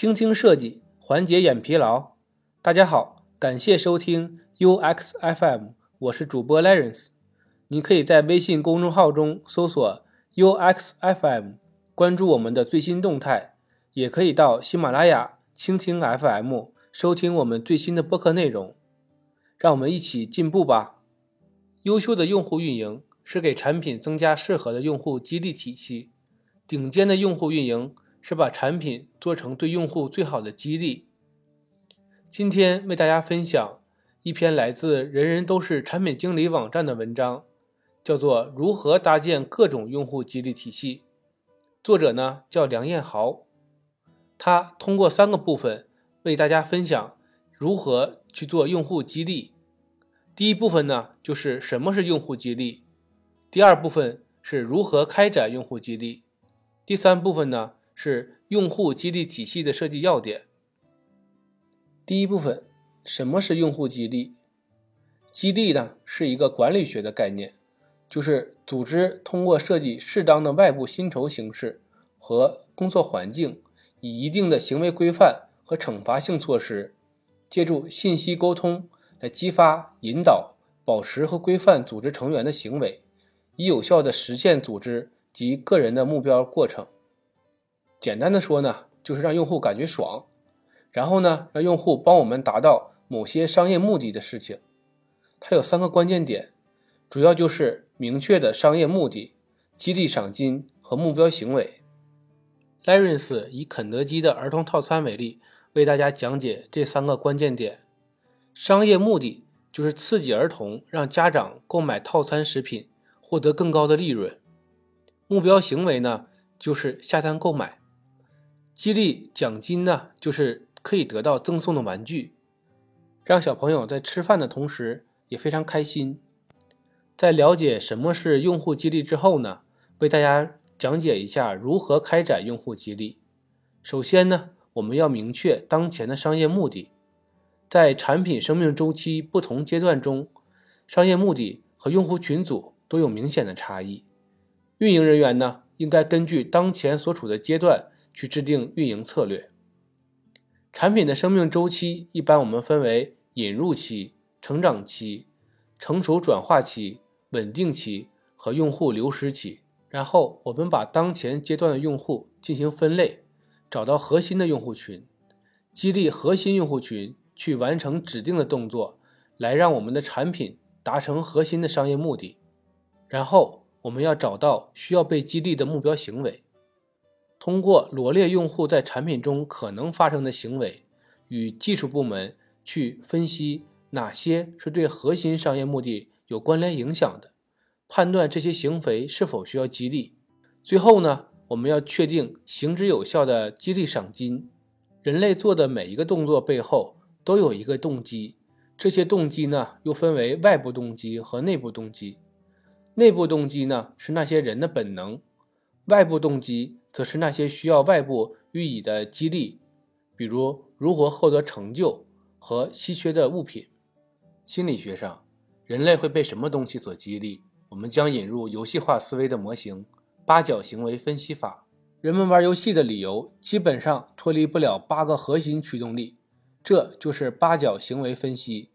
倾听设计，缓解眼疲劳。大家好，感谢收听 UX FM，我是主播 Lawrence。你可以在微信公众号中搜索 UX FM，关注我们的最新动态，也可以到喜马拉雅倾听 FM 收听我们最新的播客内容。让我们一起进步吧！优秀的用户运营是给产品增加适合的用户激励体系，顶尖的用户运营。是把产品做成对用户最好的激励。今天为大家分享一篇来自人人都是产品经理网站的文章，叫做《如何搭建各种用户激励体系》。作者呢叫梁彦豪，他通过三个部分为大家分享如何去做用户激励。第一部分呢就是什么是用户激励，第二部分是如何开展用户激励，第三部分呢。是用户激励体系的设计要点。第一部分，什么是用户激励？激励呢是一个管理学的概念，就是组织通过设计适当的外部薪酬形式和工作环境，以一定的行为规范和惩罚性措施，借助信息沟通来激发、引导、保持和规范组织成员的行为，以有效的实现组织及个人的目标过程。简单的说呢，就是让用户感觉爽，然后呢，让用户帮我们达到某些商业目的的事情。它有三个关键点，主要就是明确的商业目的、激励赏金和目标行为。l a r e n c e 以肯德基的儿童套餐为例，为大家讲解这三个关键点。商业目的就是刺激儿童，让家长购买套餐食品，获得更高的利润。目标行为呢，就是下单购买。激励奖金呢，就是可以得到赠送的玩具，让小朋友在吃饭的同时也非常开心。在了解什么是用户激励之后呢，为大家讲解一下如何开展用户激励。首先呢，我们要明确当前的商业目的。在产品生命周期不同阶段中，商业目的和用户群组都有明显的差异。运营人员呢，应该根据当前所处的阶段。去制定运营策略。产品的生命周期一般我们分为引入期、成长期、成熟转化期、稳定期和用户流失期。然后我们把当前阶段的用户进行分类，找到核心的用户群，激励核心用户群去完成指定的动作，来让我们的产品达成核心的商业目的。然后我们要找到需要被激励的目标行为。通过罗列用户在产品中可能发生的行为，与技术部门去分析哪些是对核心商业目的有关联影响的，判断这些行为是否需要激励。最后呢，我们要确定行之有效的激励赏金。人类做的每一个动作背后都有一个动机，这些动机呢又分为外部动机和内部动机。内部动机呢是那些人的本能，外部动机。则是那些需要外部予以的激励，比如如何获得成就和稀缺的物品。心理学上，人类会被什么东西所激励？我们将引入游戏化思维的模型——八角行为分析法。人们玩游戏的理由基本上脱离不了八个核心驱动力，这就是八角行为分析。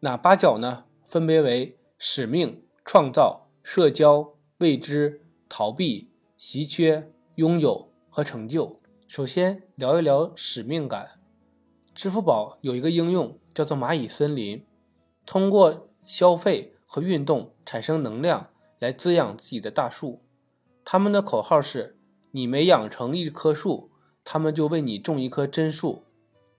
哪八角呢？分别为使命、创造、社交、未知、逃避。稀缺、拥有和成就。首先聊一聊使命感。支付宝有一个应用叫做蚂蚁森林，通过消费和运动产生能量来滋养自己的大树。他们的口号是：你每养成一棵树，他们就为你种一棵真树。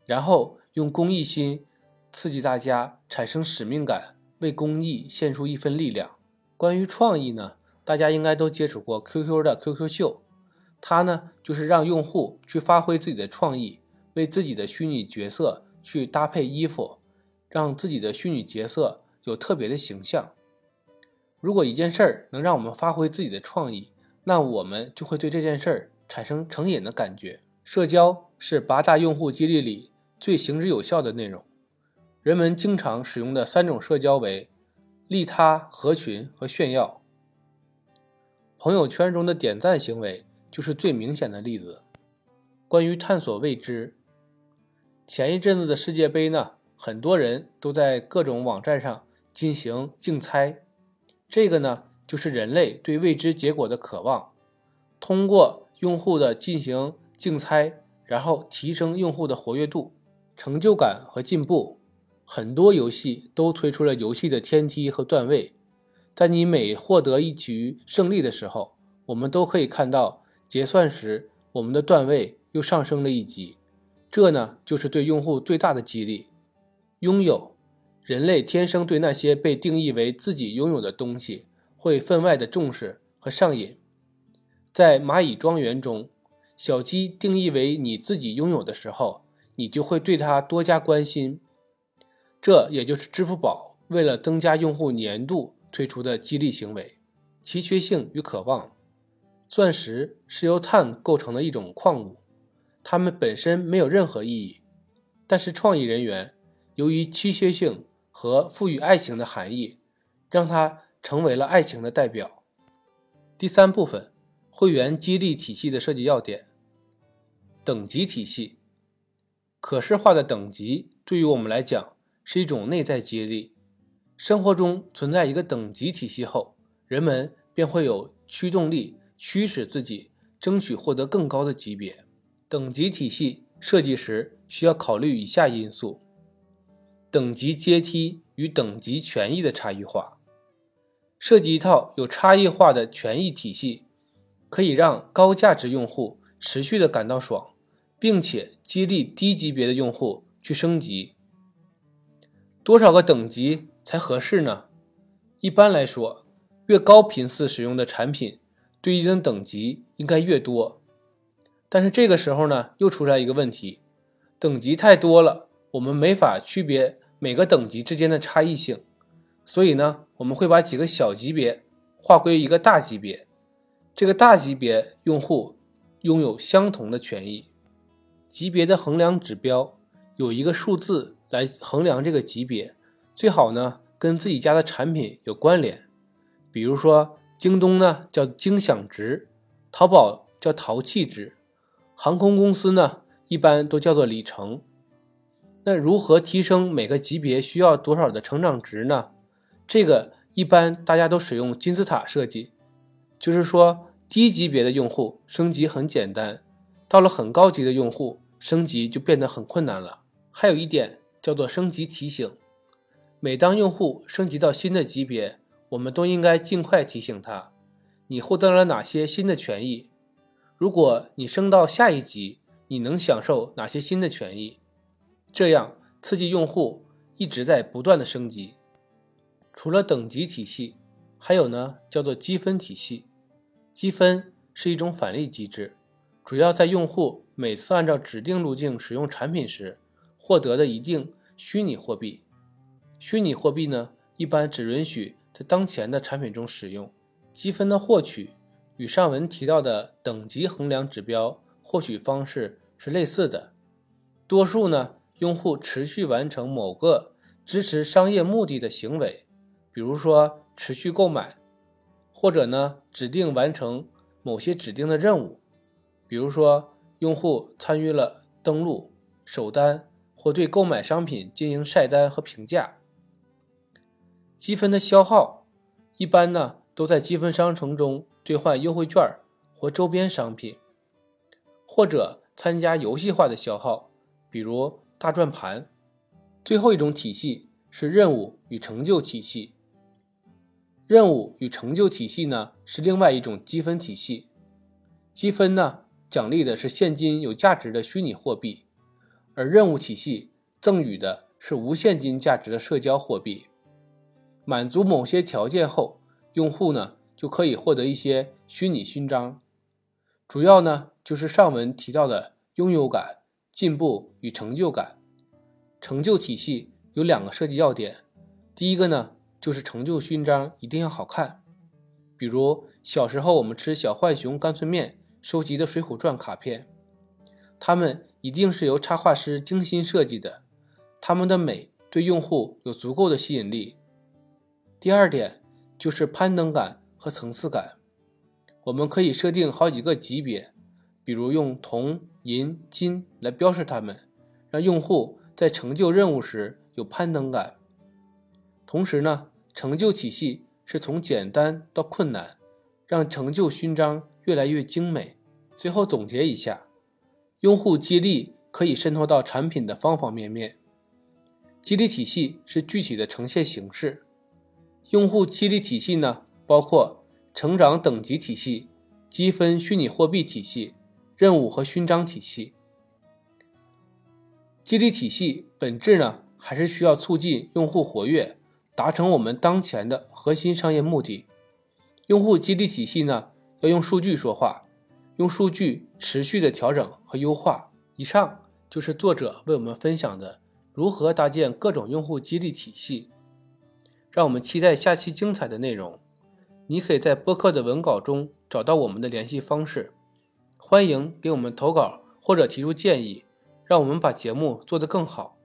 然后用公益心刺激大家产生使命感，为公益献出一份力量。关于创意呢？大家应该都接触过 QQ 的 QQ 秀，它呢就是让用户去发挥自己的创意，为自己的虚拟角色去搭配衣服，让自己的虚拟角色有特别的形象。如果一件事儿能让我们发挥自己的创意，那我们就会对这件事儿产生成瘾的感觉。社交是八大用户激励里最行之有效的内容，人们经常使用的三种社交为利他、合群和炫耀。朋友圈中的点赞行为就是最明显的例子。关于探索未知。前一阵子的世界杯呢，很多人都在各种网站上进行竞猜，这个呢就是人类对未知结果的渴望。通过用户的进行竞猜，然后提升用户的活跃度、成就感和进步。很多游戏都推出了游戏的天梯和段位，在你每获得一局胜利的时候，我们都可以看到结算时我们的段位又上升了一级。这呢，就是对用户最大的激励。拥有，人类天生对那些被定义为自己拥有的东西会分外的重视和上瘾。在蚂蚁庄园中，小鸡定义为你自己拥有的时候，你就会对它多加关心。这也就是支付宝为了增加用户粘度推出的激励行为。奇缺性与渴望，钻石是由碳构成的一种矿物。它们本身没有任何意义，但是创意人员由于稀缺性和赋予爱情的含义，让它成为了爱情的代表。第三部分，会员激励体系的设计要点。等级体系，可视化的等级对于我们来讲是一种内在激励。生活中存在一个等级体系后，人们便会有驱动力，驱使自己争取获得更高的级别。等级体系设计时需要考虑以下因素：等级阶梯与等级权益的差异化。设计一套有差异化的权益体系，可以让高价值用户持续的感到爽，并且激励低级别的用户去升级。多少个等级才合适呢？一般来说，越高频次使用的产品，对应的等级应该越多。但是这个时候呢，又出来一个问题，等级太多了，我们没法区别每个等级之间的差异性，所以呢，我们会把几个小级别划归一个大级别，这个大级别用户拥有相同的权益。级别的衡量指标有一个数字来衡量这个级别，最好呢跟自己家的产品有关联，比如说京东呢叫精享值，淘宝叫淘气值。航空公司呢，一般都叫做里程。那如何提升每个级别需要多少的成长值呢？这个一般大家都使用金字塔设计，就是说低级别的用户升级很简单，到了很高级的用户升级就变得很困难了。还有一点叫做升级提醒，每当用户升级到新的级别，我们都应该尽快提醒他，你获得了哪些新的权益。如果你升到下一级，你能享受哪些新的权益？这样刺激用户一直在不断的升级。除了等级体系，还有呢叫做积分体系。积分是一种返利机制，主要在用户每次按照指定路径使用产品时获得的一定虚拟货币。虚拟货币呢，一般只允许在当前的产品中使用。积分的获取。与上文提到的等级衡量指标获取方式是类似的。多数呢，用户持续完成某个支持商业目的的行为，比如说持续购买，或者呢指定完成某些指定的任务，比如说用户参与了登录、首单或对购买商品进行晒单和评价。积分的消耗一般呢都在积分商城中。兑换优惠券或周边商品，或者参加游戏化的消耗，比如大转盘。最后一种体系是任务与成就体系。任务与成就体系呢是另外一种积分体系。积分呢奖励的是现金有价值的虚拟货币，而任务体系赠予的是无现金价值的社交货币。满足某些条件后，用户呢。就可以获得一些虚拟勋章，主要呢就是上文提到的拥有感、进步与成就感。成就体系有两个设计要点，第一个呢就是成就勋章一定要好看，比如小时候我们吃小浣熊干脆面收集的《水浒传》卡片，它们一定是由插画师精心设计的，它们的美对用户有足够的吸引力。第二点就是攀登感。和层次感，我们可以设定好几个级别，比如用铜、银、金来标示它们，让用户在成就任务时有攀登感。同时呢，成就体系是从简单到困难，让成就勋章越来越精美。最后总结一下，用户激励可以渗透到产品的方方面面。激励体系是具体的呈现形式。用户激励体系呢，包括成长等级体系、积分虚拟货币体系。任务和勋章体系，激励体系本质呢，还是需要促进用户活跃，达成我们当前的核心商业目的。用户激励体系呢，要用数据说话，用数据持续的调整和优化。以上就是作者为我们分享的如何搭建各种用户激励体系。让我们期待下期精彩的内容。你可以在播客的文稿中找到我们的联系方式。欢迎给我们投稿或者提出建议，让我们把节目做得更好。